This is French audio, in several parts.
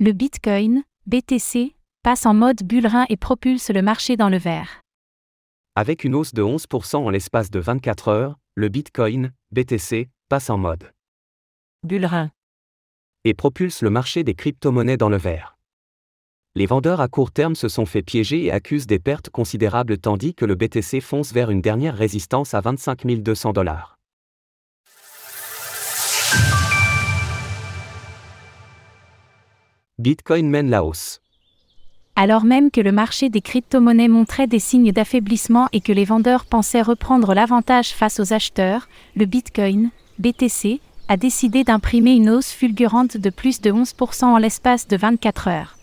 Le Bitcoin, BTC, passe en mode bullrin et propulse le marché dans le vert. Avec une hausse de 11% en l'espace de 24 heures, le Bitcoin, BTC, passe en mode bullrin et propulse le marché des crypto-monnaies dans le vert. Les vendeurs à court terme se sont fait piéger et accusent des pertes considérables tandis que le BTC fonce vers une dernière résistance à 25 200 dollars. Bitcoin mène la hausse. Alors même que le marché des crypto-monnaies montrait des signes d'affaiblissement et que les vendeurs pensaient reprendre l'avantage face aux acheteurs, le Bitcoin, BTC, a décidé d'imprimer une hausse fulgurante de plus de 11% en l'espace de 24 heures.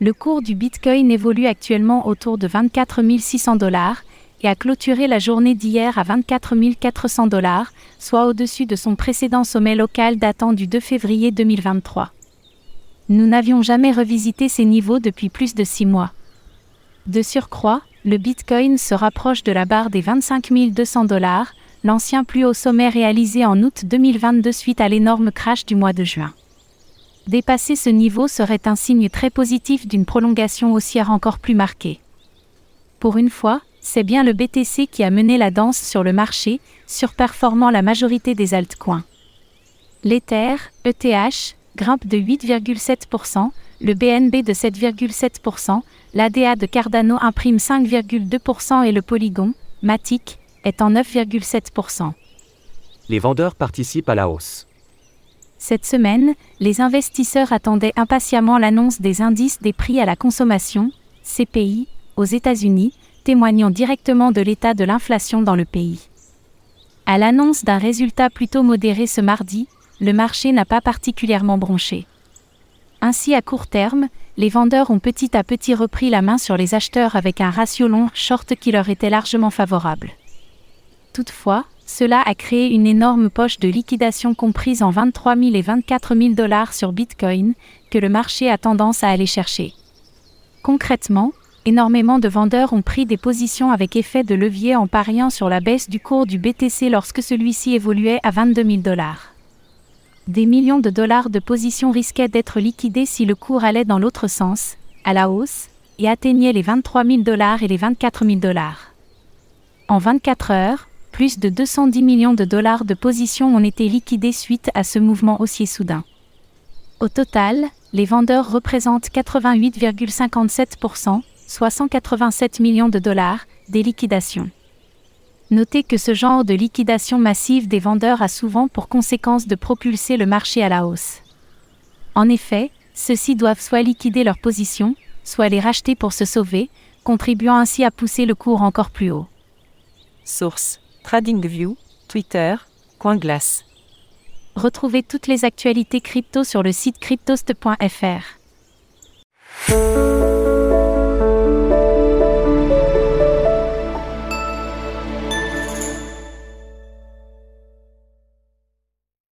Le cours du Bitcoin évolue actuellement autour de 24 600 dollars et a clôturé la journée d'hier à 24 400 dollars, soit au-dessus de son précédent sommet local datant du 2 février 2023. Nous n'avions jamais revisité ces niveaux depuis plus de six mois. De surcroît, le Bitcoin se rapproche de la barre des 25 200 dollars, l'ancien plus haut sommet réalisé en août 2022 suite à l'énorme crash du mois de juin. Dépasser ce niveau serait un signe très positif d'une prolongation haussière encore plus marquée. Pour une fois, c'est bien le BTC qui a mené la danse sur le marché, surperformant la majorité des altcoins. L'Ether, ETH, grimpe de 8,7%, le BNB de 7,7%, l'ADA de Cardano imprime 5,2% et le Polygon, Matic, est en 9,7%. Les vendeurs participent à la hausse. Cette semaine, les investisseurs attendaient impatiemment l'annonce des indices des prix à la consommation, CPI, aux États-Unis, témoignant directement de l'état de l'inflation dans le pays. À l'annonce d'un résultat plutôt modéré ce mardi, le marché n'a pas particulièrement bronché. Ainsi à court terme, les vendeurs ont petit à petit repris la main sur les acheteurs avec un ratio long-short qui leur était largement favorable. Toutefois, cela a créé une énorme poche de liquidation comprise en 23 000 et 24 000 dollars sur Bitcoin, que le marché a tendance à aller chercher. Concrètement, énormément de vendeurs ont pris des positions avec effet de levier en pariant sur la baisse du cours du BTC lorsque celui-ci évoluait à 22 000 dollars des millions de dollars de positions risquaient d'être liquidés si le cours allait dans l'autre sens, à la hausse, et atteignait les 23 000 dollars et les 24 000 dollars. En 24 heures, plus de 210 millions de dollars de positions ont été liquidés suite à ce mouvement haussier soudain. Au total, les vendeurs représentent 88,57%, soit 187 millions de dollars, des liquidations. Notez que ce genre de liquidation massive des vendeurs a souvent pour conséquence de propulser le marché à la hausse. En effet, ceux-ci doivent soit liquider leur position, soit les racheter pour se sauver, contribuant ainsi à pousser le cours encore plus haut. Source TradingView, Twitter, CoinGlass. Retrouvez toutes les actualités crypto sur le site cryptost.fr.